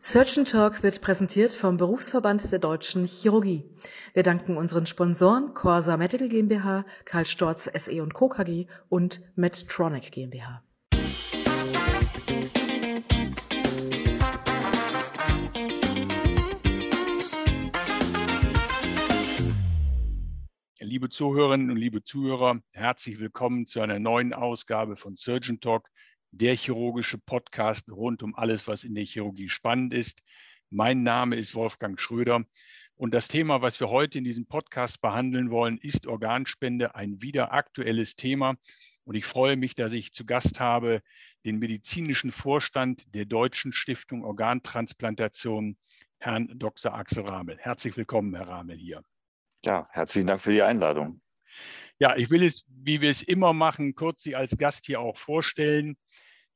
Surgeon Talk wird präsentiert vom Berufsverband der Deutschen Chirurgie. Wir danken unseren Sponsoren Corsa Medical GmbH, Karl Storz SE und Co. KG und Medtronic GmbH. Liebe Zuhörerinnen und liebe Zuhörer, herzlich willkommen zu einer neuen Ausgabe von Surgeon Talk, der chirurgische Podcast rund um alles, was in der Chirurgie spannend ist. Mein Name ist Wolfgang Schröder und das Thema, was wir heute in diesem Podcast behandeln wollen, ist Organspende, ein wieder aktuelles Thema. Und ich freue mich, dass ich zu Gast habe den medizinischen Vorstand der Deutschen Stiftung Organtransplantation, Herrn Dr. Axel Ramel. Herzlich willkommen, Herr Ramel, hier. Ja, herzlichen Dank für die Einladung. Ja, ich will es, wie wir es immer machen, kurz Sie als Gast hier auch vorstellen.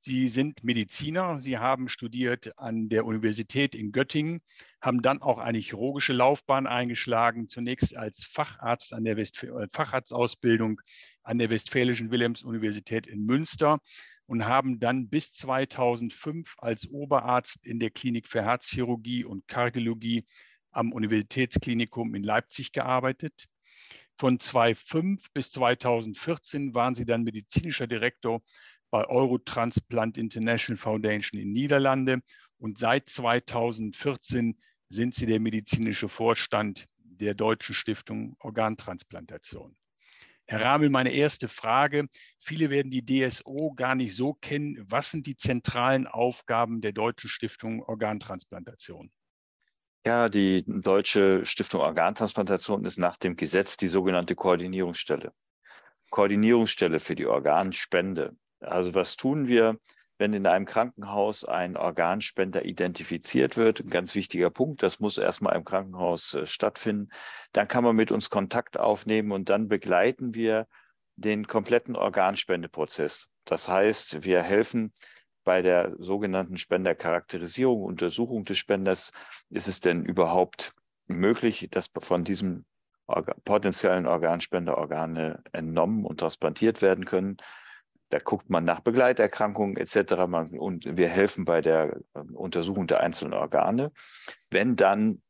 Sie sind Mediziner, Sie haben studiert an der Universität in Göttingen, haben dann auch eine chirurgische Laufbahn eingeschlagen, zunächst als Facharzt an der Westf äh, Facharztausbildung an der Westfälischen Wilhelms-Universität in Münster und haben dann bis 2005 als Oberarzt in der Klinik für Herzchirurgie und Kardiologie am Universitätsklinikum in Leipzig gearbeitet. Von 2005 bis 2014 waren sie dann medizinischer Direktor bei Eurotransplant International Foundation in Niederlande und seit 2014 sind sie der medizinische Vorstand der Deutschen Stiftung Organtransplantation. Herr Ramel, meine erste Frage. Viele werden die DSO gar nicht so kennen. Was sind die zentralen Aufgaben der Deutschen Stiftung Organtransplantation? Ja, die Deutsche Stiftung Organtransplantation ist nach dem Gesetz die sogenannte Koordinierungsstelle. Koordinierungsstelle für die Organspende. Also was tun wir, wenn in einem Krankenhaus ein Organspender identifiziert wird? Ein ganz wichtiger Punkt, das muss erstmal im Krankenhaus äh, stattfinden. Dann kann man mit uns Kontakt aufnehmen und dann begleiten wir den kompletten Organspendeprozess. Das heißt, wir helfen bei der sogenannten Spendercharakterisierung, Untersuchung des Spenders. Ist es denn überhaupt möglich, dass von diesem Organ, potenziellen Organspender Organe entnommen und transplantiert werden können? Da guckt man nach Begleiterkrankungen etc. Man, und wir helfen bei der ähm, Untersuchung der einzelnen Organe. Wenn dann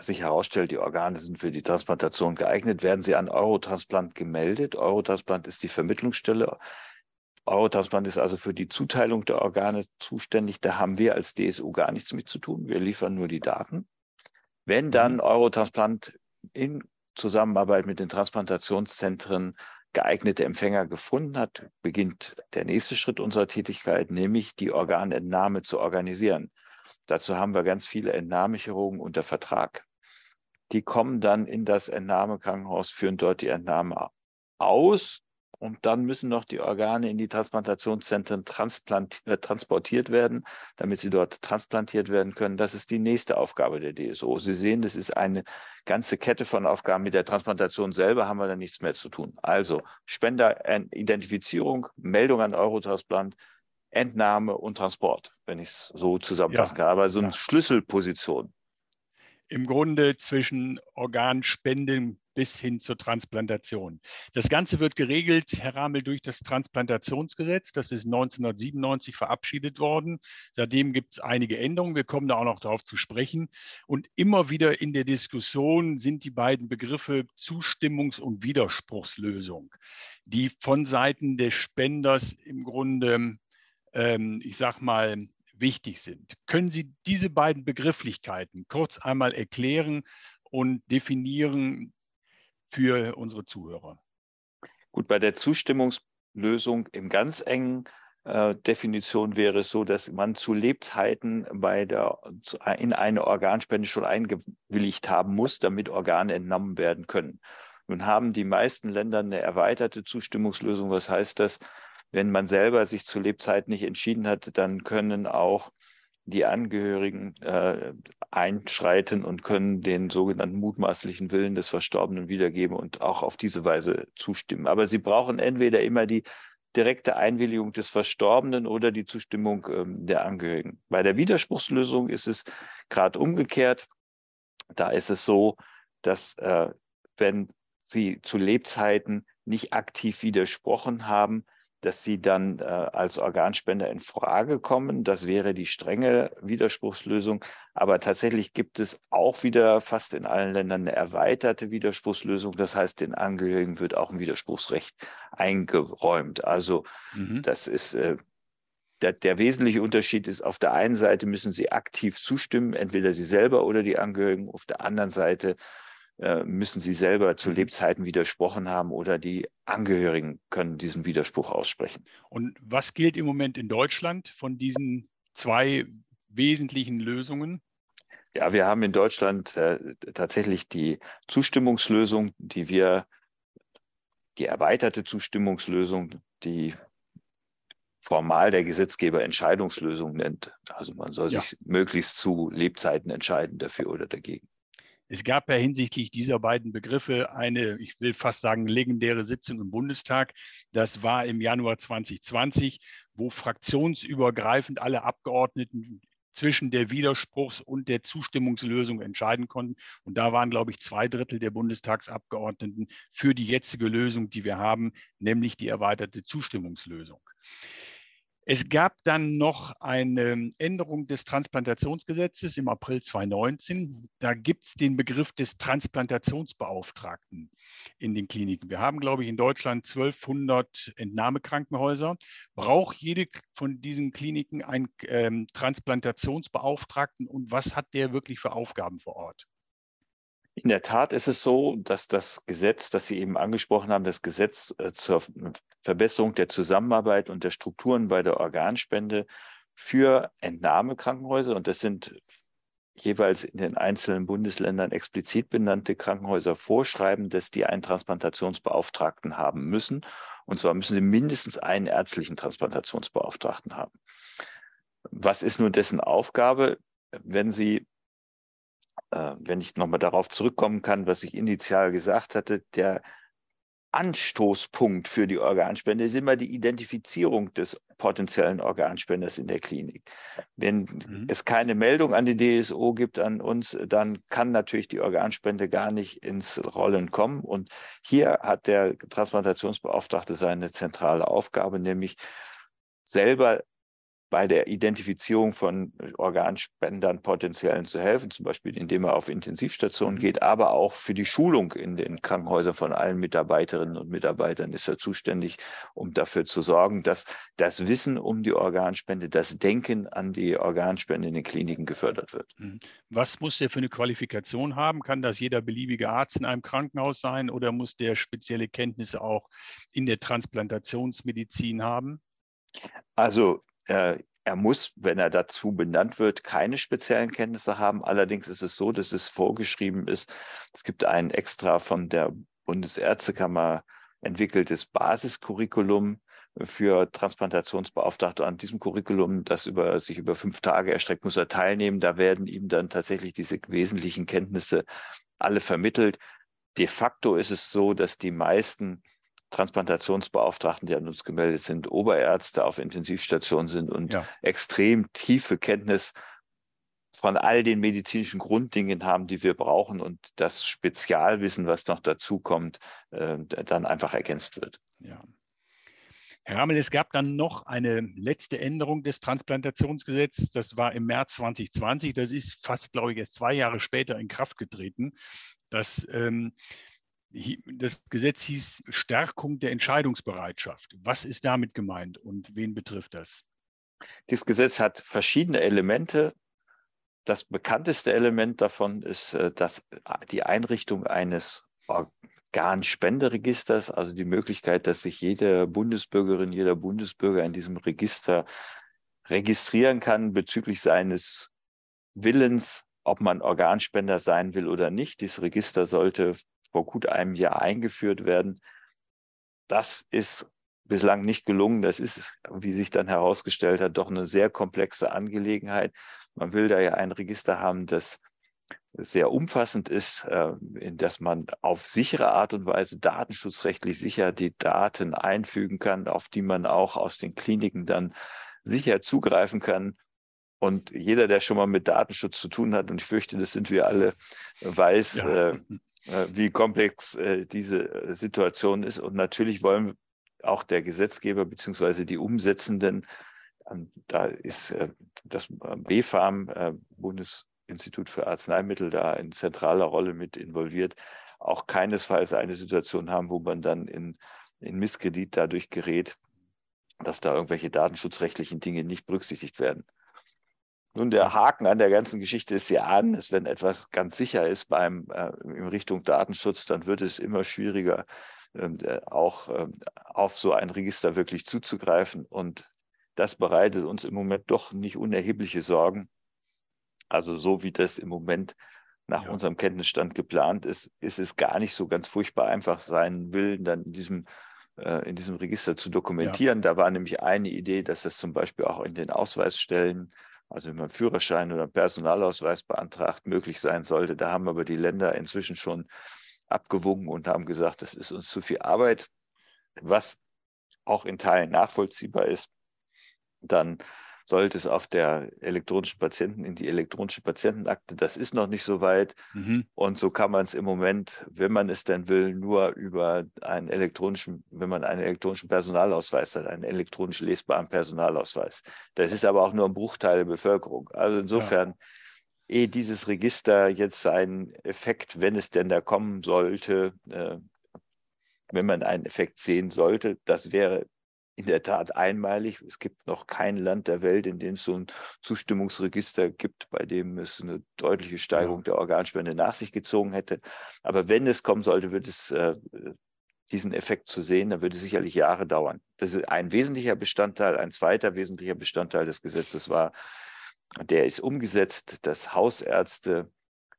sich herausstellt, die Organe sind für die Transplantation geeignet, werden sie an Eurotransplant gemeldet. Eurotransplant ist die Vermittlungsstelle. Eurotransplant ist also für die Zuteilung der Organe zuständig. Da haben wir als DSU gar nichts mit zu tun. Wir liefern nur die Daten. Wenn dann mhm. Eurotransplant in Zusammenarbeit mit den Transplantationszentren geeignete Empfänger gefunden hat, beginnt der nächste Schritt unserer Tätigkeit, nämlich die Organentnahme zu organisieren. Dazu haben wir ganz viele Entnahmechirurgen unter Vertrag. Die kommen dann in das Entnahmekrankenhaus, führen dort die Entnahme aus und dann müssen noch die Organe in die Transplantationszentren äh, transportiert werden, damit sie dort transplantiert werden können. Das ist die nächste Aufgabe der DSO. Sie sehen, das ist eine ganze Kette von Aufgaben. Mit der Transplantation selber haben wir dann nichts mehr zu tun. Also Spenderidentifizierung, Meldung an Eurotransplant, Entnahme und Transport, wenn ich es so zusammenfassen ja. kann. Aber so eine ja. Schlüsselposition. Im Grunde zwischen Organspenden bis hin zur Transplantation. Das Ganze wird geregelt, Herr Ramel, durch das Transplantationsgesetz. Das ist 1997 verabschiedet worden. Seitdem gibt es einige Änderungen. Wir kommen da auch noch darauf zu sprechen. Und immer wieder in der Diskussion sind die beiden Begriffe Zustimmungs- und Widerspruchslösung, die von Seiten des Spenders im Grunde, ähm, ich sag mal, wichtig sind. Können Sie diese beiden Begrifflichkeiten kurz einmal erklären und definieren, für unsere Zuhörer? Gut, bei der Zustimmungslösung im ganz engen äh, Definition wäre es so, dass man zu Lebzeiten bei der, in eine Organspende schon eingewilligt haben muss, damit Organe entnommen werden können. Nun haben die meisten Länder eine erweiterte Zustimmungslösung. Was heißt das? Wenn man selber sich zu Lebzeiten nicht entschieden hat, dann können auch die Angehörigen äh, einschreiten und können den sogenannten mutmaßlichen Willen des Verstorbenen wiedergeben und auch auf diese Weise zustimmen. Aber sie brauchen entweder immer die direkte Einwilligung des Verstorbenen oder die Zustimmung ähm, der Angehörigen. Bei der Widerspruchslösung ist es gerade umgekehrt. Da ist es so, dass äh, wenn sie zu Lebzeiten nicht aktiv widersprochen haben, dass sie dann äh, als Organspender in Frage kommen. Das wäre die strenge Widerspruchslösung. Aber tatsächlich gibt es auch wieder fast in allen Ländern eine erweiterte Widerspruchslösung. Das heißt, den Angehörigen wird auch ein Widerspruchsrecht eingeräumt. Also mhm. das ist äh, der, der, wesentliche Unterschied ist, auf der einen Seite müssen sie aktiv zustimmen, entweder sie selber oder die Angehörigen. Auf der anderen Seite müssen sie selber zu. Lebzeiten widersprochen haben oder die Angehörigen können diesen Widerspruch aussprechen. Und was gilt im Moment in Deutschland von diesen zwei wesentlichen Lösungen? Ja, wir haben in Deutschland äh, tatsächlich die Zustimmungslösung, die wir, die erweiterte Zustimmungslösung, die formal der Gesetzgeber Entscheidungslösung nennt. Also man soll ja. sich möglichst zu Lebzeiten entscheiden dafür oder dagegen. Es gab ja hinsichtlich dieser beiden Begriffe eine, ich will fast sagen, legendäre Sitzung im Bundestag. Das war im Januar 2020, wo fraktionsübergreifend alle Abgeordneten zwischen der Widerspruchs- und der Zustimmungslösung entscheiden konnten. Und da waren, glaube ich, zwei Drittel der Bundestagsabgeordneten für die jetzige Lösung, die wir haben, nämlich die erweiterte Zustimmungslösung. Es gab dann noch eine Änderung des Transplantationsgesetzes im April 2019. Da gibt es den Begriff des Transplantationsbeauftragten in den Kliniken. Wir haben, glaube ich, in Deutschland 1200 Entnahmekrankenhäuser. Braucht jede von diesen Kliniken einen ähm, Transplantationsbeauftragten und was hat der wirklich für Aufgaben vor Ort? In der Tat ist es so, dass das Gesetz, das Sie eben angesprochen haben, das Gesetz äh, zur Verbesserung der Zusammenarbeit und der Strukturen bei der Organspende für Entnahmekrankenhäuser, und das sind jeweils in den einzelnen Bundesländern explizit benannte Krankenhäuser vorschreiben, dass die einen Transplantationsbeauftragten haben müssen. Und zwar müssen sie mindestens einen ärztlichen Transplantationsbeauftragten haben. Was ist nun dessen Aufgabe? Wenn Sie äh, wenn ich nochmal darauf zurückkommen kann, was ich initial gesagt hatte, der Anstoßpunkt für die Organspende ist immer die Identifizierung des potenziellen Organspenders in der Klinik. Wenn mhm. es keine Meldung an die DSO gibt an uns, dann kann natürlich die Organspende gar nicht ins Rollen kommen. Und hier hat der Transplantationsbeauftragte seine zentrale Aufgabe, nämlich selber bei der Identifizierung von Organspendern potenziellen zu helfen, zum Beispiel indem er auf Intensivstationen geht, aber auch für die Schulung in den Krankenhäusern von allen Mitarbeiterinnen und Mitarbeitern ist er zuständig, um dafür zu sorgen, dass das Wissen um die Organspende, das Denken an die Organspende in den Kliniken gefördert wird. Mhm. Was muss der für eine Qualifikation haben? Kann das jeder beliebige Arzt in einem Krankenhaus sein oder muss der spezielle Kenntnisse auch in der Transplantationsmedizin haben? Also äh, er muss, wenn er dazu benannt wird, keine speziellen Kenntnisse haben. Allerdings ist es so, dass es vorgeschrieben ist, es gibt ein extra von der Bundesärztekammer entwickeltes Basiscurriculum für Transplantationsbeauftragte. An diesem Curriculum, das über, sich über fünf Tage erstreckt, muss er teilnehmen. Da werden ihm dann tatsächlich diese wesentlichen Kenntnisse alle vermittelt. De facto ist es so, dass die meisten Transplantationsbeauftragten, die an uns gemeldet sind, Oberärzte auf Intensivstationen sind und ja. extrem tiefe Kenntnis von all den medizinischen Grunddingen haben, die wir brauchen und das Spezialwissen, was noch dazu kommt, äh, dann einfach ergänzt wird. Ja. Herr Rammel, es gab dann noch eine letzte Änderung des Transplantationsgesetzes. Das war im März 2020. Das ist fast, glaube ich, erst zwei Jahre später in Kraft getreten. Das ähm, das Gesetz hieß Stärkung der Entscheidungsbereitschaft. Was ist damit gemeint und wen betrifft das? Dieses Gesetz hat verschiedene Elemente. Das bekannteste Element davon ist äh, dass die Einrichtung eines Organspenderegisters, also die Möglichkeit, dass sich jede Bundesbürgerin, jeder Bundesbürger in diesem Register registrieren kann bezüglich seines Willens, ob man Organspender sein will oder nicht. Dieses Register sollte vor gut einem Jahr eingeführt werden. Das ist bislang nicht gelungen. Das ist, wie sich dann herausgestellt hat, doch eine sehr komplexe Angelegenheit. Man will da ja ein Register haben, das sehr umfassend ist, äh, in das man auf sichere Art und Weise datenschutzrechtlich sicher die Daten einfügen kann, auf die man auch aus den Kliniken dann sicher zugreifen kann. Und jeder, der schon mal mit Datenschutz zu tun hat, und ich fürchte, das sind wir alle, weiß, ja. äh, wie komplex äh, diese äh, Situation ist. Und natürlich wollen auch der Gesetzgeber bzw. die Umsetzenden, ähm, da ist das BfArM, Bundesinstitut für Arzneimittel, da in zentraler Rolle mit involviert, auch keinesfalls eine Situation haben, wo man dann in, in Misskredit dadurch gerät, dass da irgendwelche datenschutzrechtlichen Dinge nicht berücksichtigt werden. Nun, der Haken an der ganzen Geschichte ist ja an, dass wenn etwas ganz sicher ist beim, äh, in Richtung Datenschutz, dann wird es immer schwieriger, äh, auch äh, auf so ein Register wirklich zuzugreifen. Und das bereitet uns im Moment doch nicht unerhebliche Sorgen. Also so wie das im Moment nach ja. unserem Kenntnisstand geplant ist, ist es gar nicht so ganz furchtbar einfach sein will, dann in diesem äh, in diesem Register zu dokumentieren. Ja. Da war nämlich eine Idee, dass das zum Beispiel auch in den Ausweisstellen also wenn man Führerschein oder Personalausweis beantragt, möglich sein sollte. Da haben aber die Länder inzwischen schon abgewogen und haben gesagt, das ist uns zu viel Arbeit, was auch in Teilen nachvollziehbar ist. Dann sollte es auf der elektronischen Patienten in die elektronische Patientenakte. Das ist noch nicht so weit. Mhm. Und so kann man es im Moment, wenn man es denn will, nur über einen elektronischen, wenn man einen elektronischen Personalausweis hat, einen elektronisch lesbaren Personalausweis. Das ist aber auch nur ein Bruchteil der Bevölkerung. Also insofern, ja. ehe dieses Register jetzt seinen Effekt, wenn es denn da kommen sollte, äh, wenn man einen Effekt sehen sollte, das wäre in der Tat einmalig. Es gibt noch kein Land der Welt, in dem es so ein Zustimmungsregister gibt, bei dem es eine deutliche Steigerung der Organspende nach sich gezogen hätte. Aber wenn es kommen sollte, wird es äh, diesen Effekt zu sehen, dann wird es sicherlich Jahre dauern. Das ist ein wesentlicher Bestandteil. Ein zweiter wesentlicher Bestandteil des Gesetzes war, der ist umgesetzt, dass Hausärzte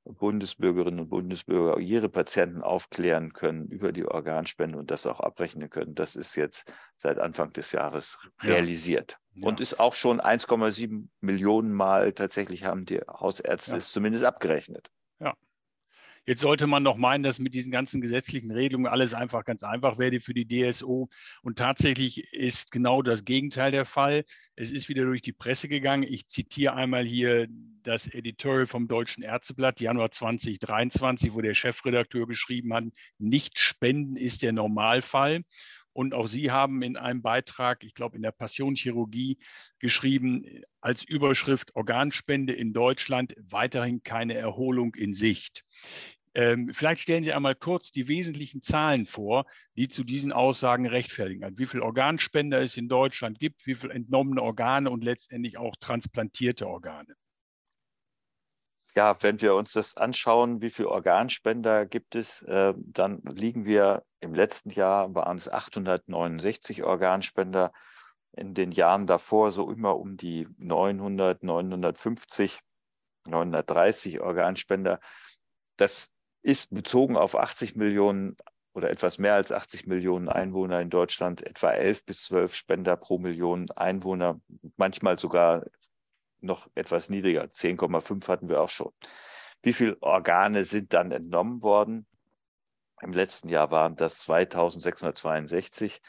Bundesbürgerinnen und Bundesbürger ihre Patienten aufklären können über die Organspende und das auch abrechnen können. Das ist jetzt seit Anfang des Jahres realisiert. Ja. Und ist auch schon 1,7 Millionen Mal tatsächlich haben die Hausärzte ja. es zumindest abgerechnet. Ja. Jetzt sollte man noch meinen, dass mit diesen ganzen gesetzlichen Regelungen alles einfach ganz einfach werde für die DSO. Und tatsächlich ist genau das Gegenteil der Fall. Es ist wieder durch die Presse gegangen. Ich zitiere einmal hier das Editorial vom Deutschen Ärzteblatt, Januar 2023, wo der Chefredakteur geschrieben hat, nicht spenden ist der Normalfall. Und auch Sie haben in einem Beitrag, ich glaube in der Passionschirurgie, geschrieben, als Überschrift Organspende in Deutschland weiterhin keine Erholung in Sicht. Ähm, vielleicht stellen Sie einmal kurz die wesentlichen Zahlen vor, die zu diesen Aussagen rechtfertigen. Also wie viele Organspender es in Deutschland gibt, wie viele entnommene Organe und letztendlich auch transplantierte Organe. Ja, wenn wir uns das anschauen, wie viele Organspender gibt es, äh, dann liegen wir im letzten Jahr, waren es 869 Organspender, in den Jahren davor so immer um die 900, 950, 930 Organspender. Das ist bezogen auf 80 Millionen oder etwas mehr als 80 Millionen Einwohner in Deutschland etwa 11 bis 12 Spender pro Million Einwohner, manchmal sogar noch etwas niedriger. 10,5 hatten wir auch schon. Wie viele Organe sind dann entnommen worden? Im letzten Jahr waren das 2662.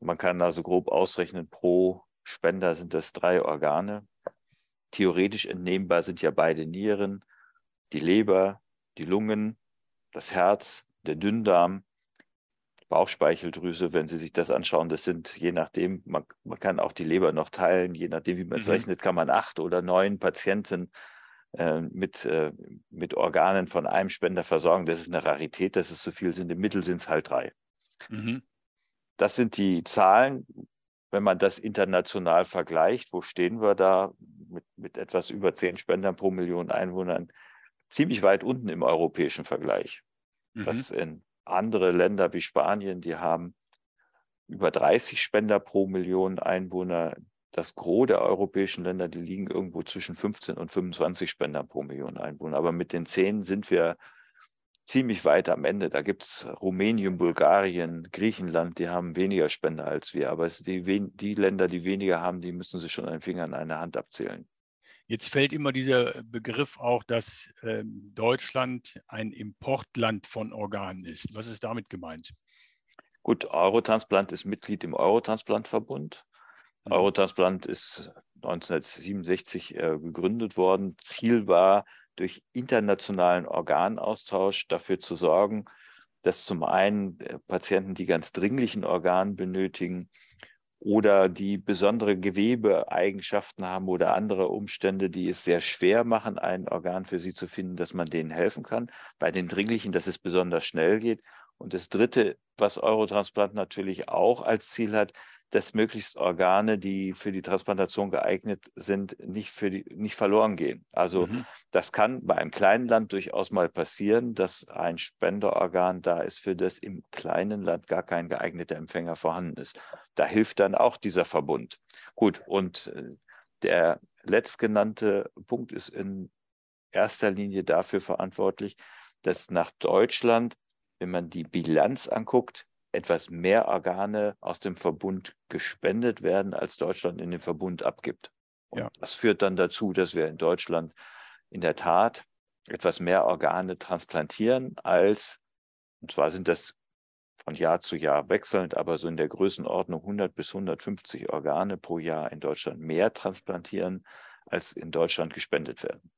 Man kann also grob ausrechnen, pro Spender sind das drei Organe. Theoretisch entnehmbar sind ja beide Nieren, die Leber, die Lungen, das Herz, der Dünndarm, Bauchspeicheldrüse, wenn Sie sich das anschauen, das sind je nachdem, man, man kann auch die Leber noch teilen, je nachdem, wie man es mhm. rechnet, kann man acht oder neun Patienten äh, mit, äh, mit Organen von einem Spender versorgen. Das ist eine Rarität, dass es so viel sind. Im Mittel sind es halt drei. Mhm. Das sind die Zahlen. Wenn man das international vergleicht, wo stehen wir da mit, mit etwas über zehn Spendern pro Million Einwohnern? ziemlich weit unten im europäischen Vergleich. Mhm. Das in andere Länder wie Spanien, die haben über 30 Spender pro Million Einwohner. Das Gros der europäischen Länder, die liegen irgendwo zwischen 15 und 25 Spender pro Million Einwohner. Aber mit den 10 sind wir ziemlich weit am Ende. Da gibt es Rumänien, Bulgarien, Griechenland, die haben weniger Spender als wir. Aber die, die Länder, die weniger haben, die müssen sich schon an den Fingern einer Hand abzählen. Jetzt fällt immer dieser Begriff auch, dass äh, Deutschland ein Importland von Organen ist. Was ist damit gemeint? Gut, Eurotransplant ist Mitglied im Eurotransplant-Verbund. Mhm. Eurotransplant ist 1967 äh, gegründet worden. Ziel war, durch internationalen Organaustausch dafür zu sorgen, dass zum einen äh, Patienten, die ganz dringlichen Organ benötigen oder die besondere Gewebeeigenschaften haben oder andere Umstände, die es sehr schwer machen, ein Organ für sie zu finden, dass man denen helfen kann. Bei den dringlichen, dass es besonders schnell geht. Und das Dritte, was Eurotransplant natürlich auch als Ziel hat, dass möglichst Organe, die für die Transplantation geeignet sind, nicht, für die, nicht verloren gehen. Also mhm. das kann bei einem kleinen Land durchaus mal passieren, dass ein Spenderorgan da ist, für das im kleinen Land gar kein geeigneter Empfänger vorhanden ist. Da hilft dann auch dieser Verbund. Gut, und äh, der letztgenannte Punkt ist in erster Linie dafür verantwortlich, dass nach Deutschland, wenn man die Bilanz anguckt, etwas mehr Organe aus dem Verbund gespendet werden, als Deutschland in den Verbund abgibt. Und ja. das führt dann dazu, dass wir in Deutschland in der Tat etwas mehr Organe transplantieren als, und zwar sind das von Jahr zu Jahr wechselnd, aber so in der Größenordnung 100 bis 150 Organe pro Jahr in Deutschland mehr transplantieren, als in Deutschland gespendet werden.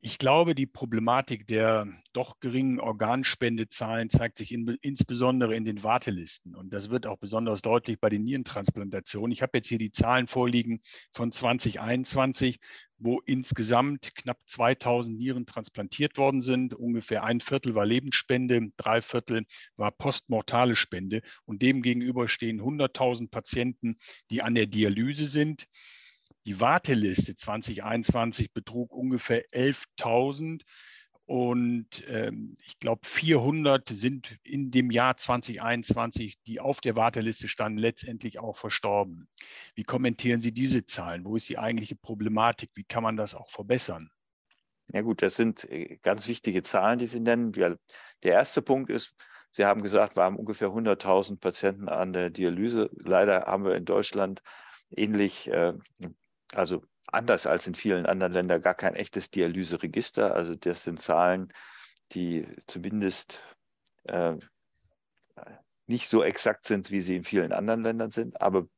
Ich glaube, die Problematik der doch geringen Organspendezahlen zeigt sich in, insbesondere in den Wartelisten. Und das wird auch besonders deutlich bei den Nierentransplantationen. Ich habe jetzt hier die Zahlen vorliegen von 2021, wo insgesamt knapp 2000 Nieren transplantiert worden sind. Ungefähr ein Viertel war Lebensspende, drei Viertel war postmortale Spende. Und demgegenüber stehen 100.000 Patienten, die an der Dialyse sind. Die Warteliste 2021 betrug ungefähr 11.000 und ähm, ich glaube 400 sind in dem Jahr 2021, die auf der Warteliste standen, letztendlich auch verstorben. Wie kommentieren Sie diese Zahlen? Wo ist die eigentliche Problematik? Wie kann man das auch verbessern? Ja gut, das sind äh, ganz wichtige Zahlen, die Sie nennen. Der erste Punkt ist, Sie haben gesagt, wir haben ungefähr 100.000 Patienten an der Dialyse. Leider haben wir in Deutschland ähnlich äh, also anders als in vielen anderen Ländern, gar kein echtes Dialyseregister. Also das sind Zahlen, die zumindest äh, nicht so exakt sind, wie sie in vielen anderen Ländern sind. Aber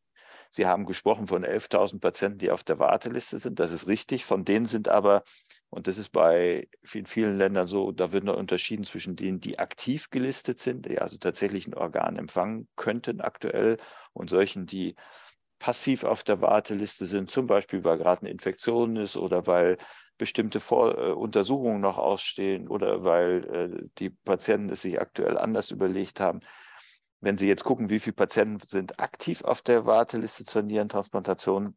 Sie haben gesprochen von 11.000 Patienten, die auf der Warteliste sind. Das ist richtig. Von denen sind aber, und das ist bei vielen, vielen Ländern so, da wird noch unterschieden zwischen denen, die aktiv gelistet sind, die also tatsächlich ein Organ empfangen könnten aktuell, und solchen, die passiv auf der Warteliste sind, zum Beispiel weil gerade eine Infektion ist oder weil bestimmte Vor äh, Untersuchungen noch ausstehen oder weil äh, die Patienten es sich aktuell anders überlegt haben. Wenn Sie jetzt gucken, wie viele Patienten sind aktiv auf der Warteliste zur Nierentransplantation,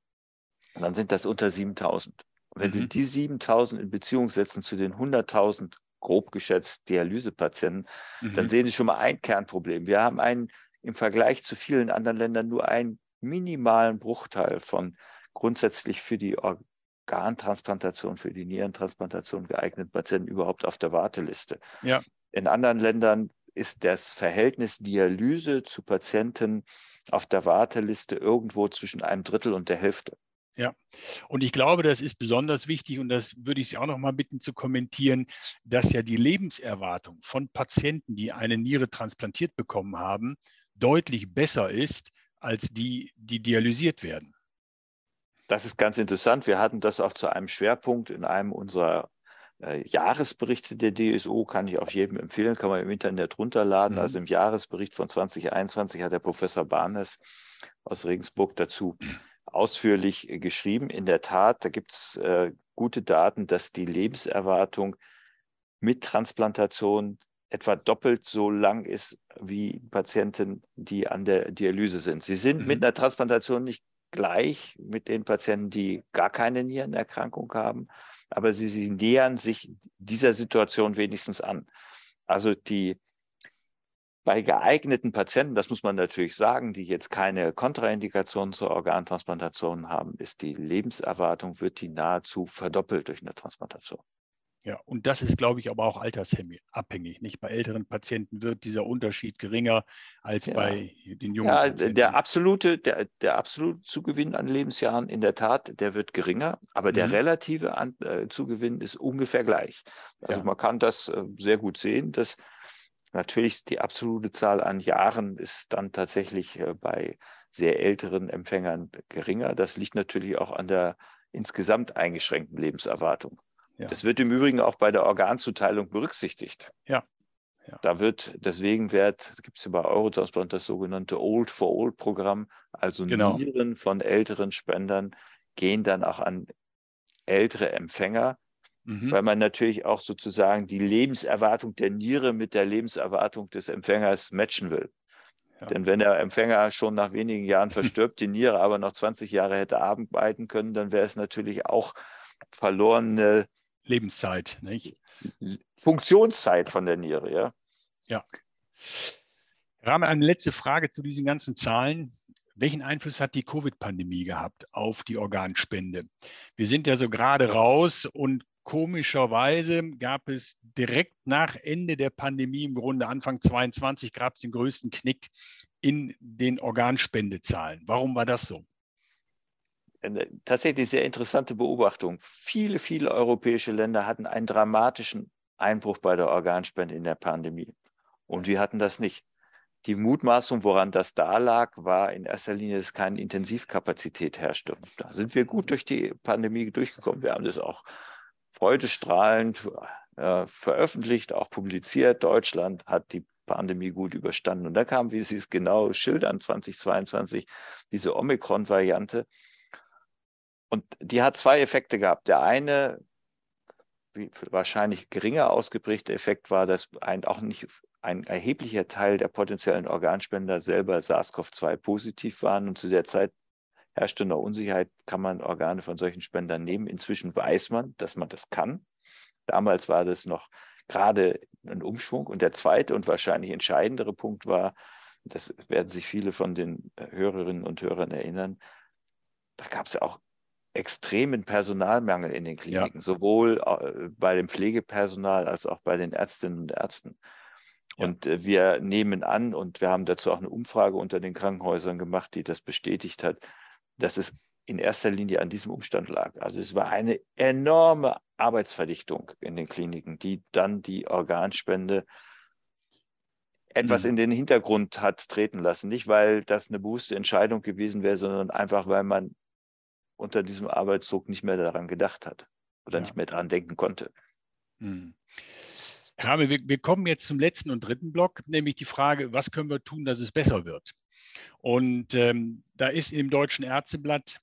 dann sind das unter 7000. Und wenn mhm. Sie die 7000 in Beziehung setzen zu den 100.000 grob geschätzt Dialysepatienten, mhm. dann sehen Sie schon mal ein Kernproblem. Wir haben einen im Vergleich zu vielen anderen Ländern nur ein minimalen Bruchteil von grundsätzlich für die Organtransplantation, für die Nierentransplantation geeigneten Patienten überhaupt auf der Warteliste. Ja. In anderen Ländern ist das Verhältnis Dialyse zu Patienten auf der Warteliste irgendwo zwischen einem Drittel und der Hälfte. Ja, und ich glaube, das ist besonders wichtig und das würde ich Sie auch noch mal bitten zu kommentieren, dass ja die Lebenserwartung von Patienten, die eine Niere transplantiert bekommen haben, deutlich besser ist als die, die dialysiert werden. Das ist ganz interessant. Wir hatten das auch zu einem Schwerpunkt in einem unserer äh, Jahresberichte der DSO, kann ich auch jedem empfehlen, kann man im Internet runterladen. Mhm. Also im Jahresbericht von 2021 hat der Professor Barnes aus Regensburg dazu ausführlich äh, geschrieben. In der Tat, da gibt es äh, gute Daten, dass die Lebenserwartung mit Transplantation etwa doppelt so lang ist wie Patienten, die an der Dialyse sind. Sie sind mhm. mit einer Transplantation nicht gleich mit den Patienten, die gar keine Nierenerkrankung haben, aber sie, sie nähern sich dieser Situation wenigstens an. Also die bei geeigneten Patienten, das muss man natürlich sagen, die jetzt keine Kontraindikationen zur Organtransplantation haben, ist die Lebenserwartung, wird die nahezu verdoppelt durch eine Transplantation. Ja, und das ist, glaube ich, aber auch altersabhängig. Nicht bei älteren Patienten wird dieser Unterschied geringer als ja. bei den jungen ja, Patienten. Der absolute, der, der absolute Zugewinn an Lebensjahren in der Tat, der wird geringer, aber mhm. der relative an, äh, Zugewinn ist ungefähr gleich. Also ja. man kann das äh, sehr gut sehen, dass natürlich die absolute Zahl an Jahren ist dann tatsächlich äh, bei sehr älteren Empfängern geringer. Das liegt natürlich auch an der insgesamt eingeschränkten Lebenserwartung. Ja. Das wird im Übrigen auch bei der Organzuteilung berücksichtigt. Ja, Ja. Da wird deswegen wird, gibt es ja bei Eurotransplant das sogenannte Old for Old Programm, also genau. Nieren von älteren Spendern gehen dann auch an ältere Empfänger, mhm. weil man natürlich auch sozusagen die Lebenserwartung der Niere mit der Lebenserwartung des Empfängers matchen will. Ja. Denn wenn der Empfänger schon nach wenigen Jahren verstirbt, die Niere aber noch 20 Jahre hätte arbeiten können, dann wäre es natürlich auch verlorene Lebenszeit, nicht? Funktionszeit von der Niere, ja. Ja. Rame, eine letzte Frage zu diesen ganzen Zahlen. Welchen Einfluss hat die Covid-Pandemie gehabt auf die Organspende? Wir sind ja so gerade raus und komischerweise gab es direkt nach Ende der Pandemie, im Grunde Anfang 22, gab es den größten Knick in den Organspendezahlen. Warum war das so? Tatsächlich sehr interessante Beobachtung. Viele, viele europäische Länder hatten einen dramatischen Einbruch bei der Organspende in der Pandemie. Und wir hatten das nicht. Die Mutmaßung, woran das da lag, war in erster Linie, dass keine Intensivkapazität herrschte. Da sind wir gut durch die Pandemie durchgekommen. Wir haben das auch freudestrahlend äh, veröffentlicht, auch publiziert. Deutschland hat die Pandemie gut überstanden. Und da kam, wie Sie es genau schildern, 2022, diese Omikron-Variante. Und die hat zwei Effekte gehabt. Der eine, wahrscheinlich geringer ausgeprägte Effekt war, dass ein, auch nicht ein erheblicher Teil der potenziellen Organspender selber SARS-CoV-2 positiv waren. Und zu der Zeit herrschte noch Unsicherheit, kann man Organe von solchen Spendern nehmen. Inzwischen weiß man, dass man das kann. Damals war das noch gerade ein Umschwung. Und der zweite und wahrscheinlich entscheidendere Punkt war, das werden sich viele von den Hörerinnen und Hörern erinnern, da gab es ja auch extremen Personalmangel in den Kliniken, ja. sowohl äh, bei dem Pflegepersonal als auch bei den Ärztinnen und Ärzten. Und äh, wir nehmen an, und wir haben dazu auch eine Umfrage unter den Krankenhäusern gemacht, die das bestätigt hat, dass es in erster Linie an diesem Umstand lag. Also es war eine enorme Arbeitsverdichtung in den Kliniken, die dann die Organspende etwas mhm. in den Hintergrund hat treten lassen. Nicht, weil das eine bewusste Entscheidung gewesen wäre, sondern einfach, weil man unter diesem Arbeitsdruck nicht mehr daran gedacht hat oder ja. nicht mehr daran denken konnte. Mhm. Herr Rame, wir, wir kommen jetzt zum letzten und dritten Block, nämlich die Frage, was können wir tun, dass es besser wird? Und ähm, da ist im Deutschen Ärzteblatt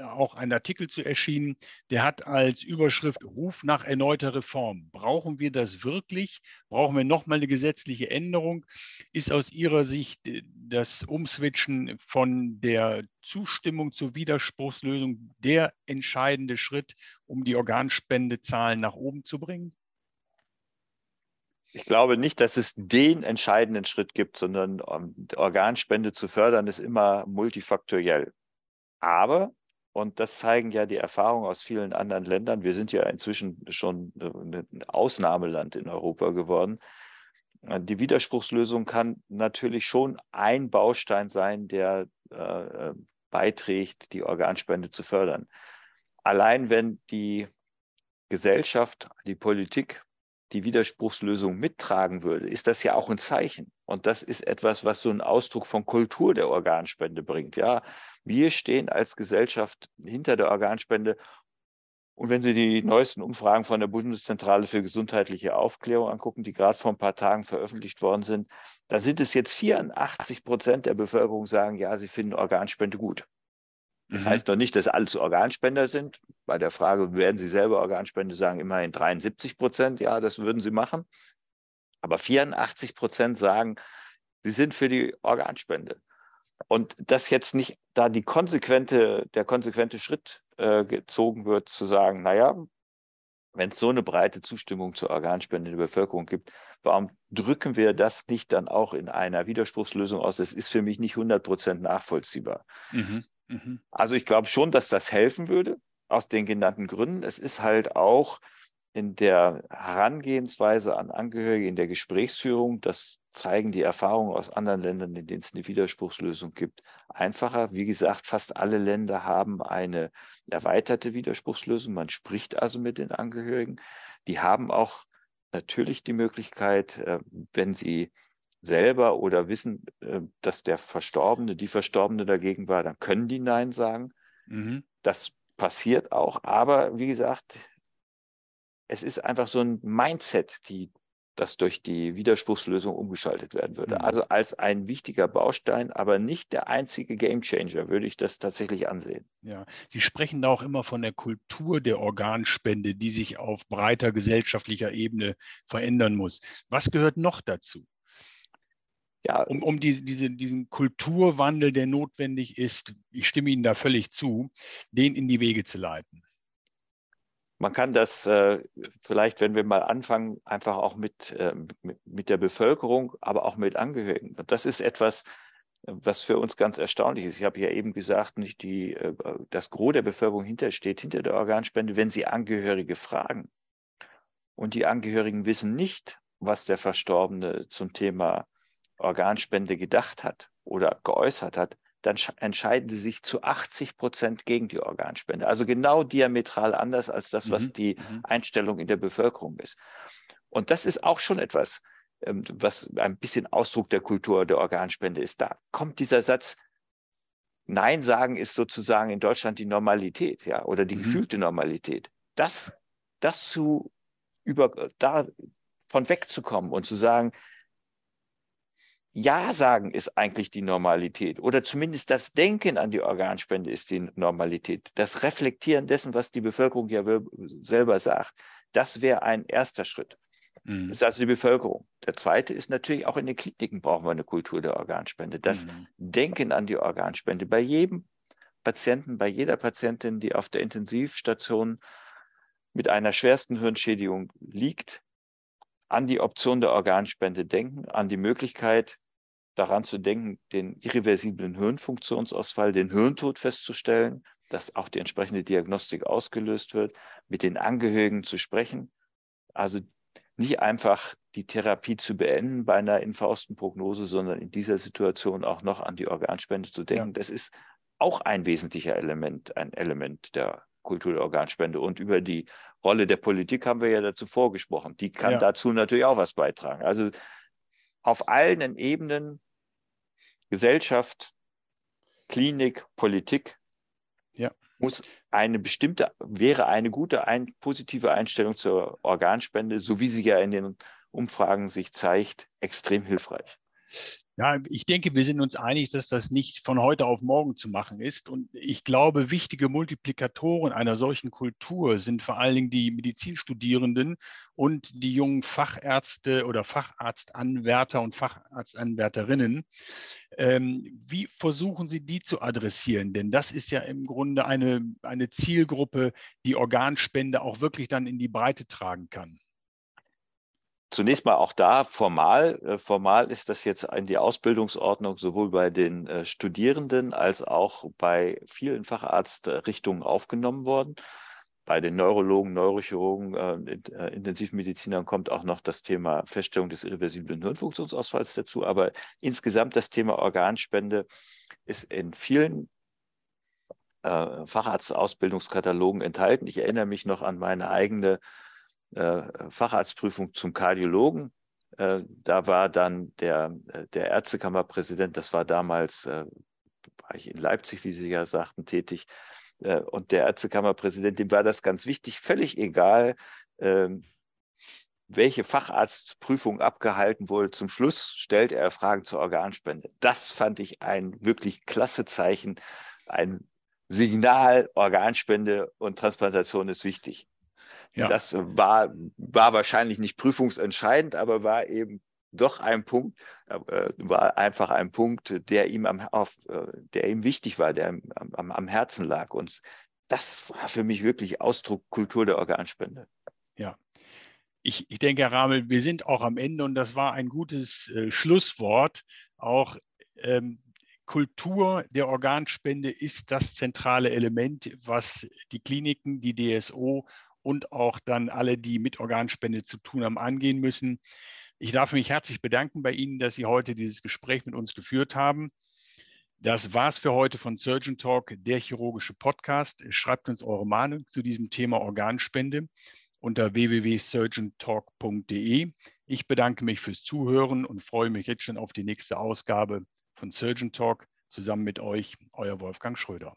auch ein Artikel zu erschienen, der hat als Überschrift Ruf nach erneuter Reform. Brauchen wir das wirklich? Brauchen wir nochmal eine gesetzliche Änderung? Ist aus Ihrer Sicht das Umswitchen von der Zustimmung zur Widerspruchslösung der entscheidende Schritt, um die Organspendezahlen nach oben zu bringen? ich glaube nicht, dass es den entscheidenden Schritt gibt, sondern um, Organspende zu fördern ist immer multifaktoriell. Aber, und das zeigen ja die Erfahrungen aus vielen anderen Ländern, wir sind ja inzwischen schon ein Ausnahmeland in Europa geworden. Die Widerspruchslösung kann natürlich schon ein Baustein sein, der äh, beiträgt, die Organspende zu fördern. Allein wenn die Gesellschaft, die Politik die Widerspruchslösung mittragen würde, ist das ja auch ein Zeichen. Und das ist etwas, was so einen Ausdruck von Kultur der Organspende bringt. Ja, wir stehen als Gesellschaft hinter der Organspende. Und wenn Sie die neuesten Umfragen von der Bundeszentrale für gesundheitliche Aufklärung angucken, die gerade vor ein paar Tagen veröffentlicht worden sind, dann sind es jetzt 84 Prozent der Bevölkerung sagen, ja, sie finden Organspende gut. Das mhm. heißt noch nicht, dass alles Organspender sind. Bei der Frage, werden Sie selber Organspende sagen, immerhin 73 Prozent, ja, das würden Sie machen. Aber 84 Prozent sagen, sie sind für die Organspende. Und dass jetzt nicht da die konsequente, der konsequente Schritt äh, gezogen wird, zu sagen, naja, wenn es so eine breite Zustimmung zur Organspende in der Bevölkerung gibt, warum drücken wir das nicht dann auch in einer Widerspruchslösung aus? Das ist für mich nicht 100 Prozent nachvollziehbar. Mhm. Mhm. Also ich glaube schon, dass das helfen würde, aus den genannten Gründen. Es ist halt auch in der Herangehensweise an Angehörige, in der Gesprächsführung, das zeigen die Erfahrungen aus anderen Ländern, in denen es eine Widerspruchslösung gibt, einfacher. Wie gesagt, fast alle Länder haben eine erweiterte Widerspruchslösung. Man spricht also mit den Angehörigen. Die haben auch natürlich die Möglichkeit, äh, wenn sie selber oder wissen, äh, dass der Verstorbene, die Verstorbene dagegen war, dann können die Nein sagen. Mhm. Das passiert auch. Aber wie gesagt, es ist einfach so ein Mindset. Die das durch die Widerspruchslösung umgeschaltet werden würde. Mhm. Also als ein wichtiger Baustein, aber nicht der einzige Gamechanger, würde ich das tatsächlich ansehen. Ja, Sie sprechen da auch immer von der Kultur der Organspende, die sich auf breiter gesellschaftlicher Ebene verändern muss. Was gehört noch dazu? Ja, um, um die, diese, diesen Kulturwandel, der notwendig ist, ich stimme Ihnen da völlig zu, den in die Wege zu leiten. Man kann das äh, vielleicht, wenn wir mal anfangen, einfach auch mit, äh, mit, der Bevölkerung, aber auch mit Angehörigen. Und das ist etwas, was für uns ganz erstaunlich ist. Ich habe ja eben gesagt, nicht die, äh, das Gros der Bevölkerung hintersteht, hinter der Organspende, wenn sie Angehörige fragen. Und die Angehörigen wissen nicht, was der Verstorbene zum Thema Organspende gedacht hat oder geäußert hat, dann entscheiden sie sich zu 80 Prozent gegen die Organspende. Also genau diametral anders als das, was mhm. die mhm. Einstellung in der Bevölkerung ist. Und das ist auch schon etwas, ähm, was ein bisschen Ausdruck der Kultur der Organspende ist. Da kommt dieser Satz, Nein sagen ist sozusagen in Deutschland die Normalität, ja, oder die mhm. gefühlte Normalität. Das, das zu über, da von wegzukommen und zu sagen, ja sagen ist eigentlich die Normalität oder zumindest das Denken an die Organspende ist die Normalität. Das Reflektieren dessen, was die Bevölkerung ja selber sagt, das wäre ein erster Schritt. Mhm. Das ist also die Bevölkerung. Der zweite ist natürlich auch in den Kliniken brauchen wir eine Kultur der Organspende. Das mhm. Denken an die Organspende bei jedem Patienten, bei jeder Patientin, die auf der Intensivstation mit einer schwersten Hirnschädigung liegt, an die Option der Organspende denken, an die Möglichkeit, daran zu denken, den irreversiblen Hirnfunktionsausfall, den Hirntod festzustellen, dass auch die entsprechende Diagnostik ausgelöst wird, mit den Angehörigen zu sprechen. Also nicht einfach die Therapie zu beenden bei einer Infaustenprognose, sondern in dieser Situation auch noch an die Organspende zu denken. Ja. Das ist auch ein wesentlicher Element, ein Element der Kultur der Organspende. Und über die Rolle der Politik haben wir ja dazu vorgesprochen. Die kann ja. dazu natürlich auch was beitragen. Also auf allen Ebenen Gesellschaft, Klinik, Politik ja. muss eine bestimmte, wäre eine gute, ein, positive Einstellung zur Organspende, so wie sie ja in den Umfragen sich zeigt, extrem hilfreich. Ja, ich denke, wir sind uns einig, dass das nicht von heute auf morgen zu machen ist. Und ich glaube, wichtige Multiplikatoren einer solchen Kultur sind vor allen Dingen die Medizinstudierenden und die jungen Fachärzte oder Facharztanwärter und Facharztanwärterinnen. Ähm, wie versuchen Sie die zu adressieren? Denn das ist ja im Grunde eine, eine Zielgruppe, die Organspende auch wirklich dann in die Breite tragen kann. Zunächst mal auch da formal. Äh, formal ist das jetzt in die Ausbildungsordnung sowohl bei den äh, Studierenden als auch bei vielen Facharztrichtungen aufgenommen worden. Bei den Neurologen, Neurochirurgen, äh, Intensivmedizinern kommt auch noch das Thema Feststellung des irreversiblen Hirnfunktionsausfalls dazu. Aber insgesamt das Thema Organspende ist in vielen Facharztausbildungskatalogen enthalten. Ich erinnere mich noch an meine eigene Facharztprüfung zum Kardiologen. Äh, da war dann der, äh, der Ärztekammerpräsident, das war damals, war ich in Leipzig, wie Sie ja sagten, tätig. Und der Ärztekammerpräsident, dem war das ganz wichtig, völlig egal, ähm, welche Facharztprüfung abgehalten wurde. Zum Schluss stellte er Fragen zur Organspende. Das fand ich ein wirklich klasse Zeichen, ein Signal, Organspende und Transplantation ist wichtig. Ja. Das war, war wahrscheinlich nicht prüfungsentscheidend, aber war eben doch ein Punkt, äh, war einfach ein Punkt, der ihm am, auf, äh, der ihm wichtig war, der am, am Herzen lag. Und das war für mich wirklich Ausdruck Kultur der Organspende. Ja. Ich, ich denke, Herr Ramel, wir sind auch am Ende und das war ein gutes äh, Schlusswort. Auch ähm, Kultur der Organspende ist das zentrale Element, was die Kliniken, die DSO und auch dann alle, die mit Organspende zu tun haben, angehen müssen. Ich darf mich herzlich bedanken bei Ihnen, dass Sie heute dieses Gespräch mit uns geführt haben. Das war's für heute von Surgeon Talk, der chirurgische Podcast. Schreibt uns eure Meinung zu diesem Thema Organspende unter www.surgeontalk.de. Ich bedanke mich fürs Zuhören und freue mich jetzt schon auf die nächste Ausgabe von Surgeon Talk zusammen mit euch, euer Wolfgang Schröder.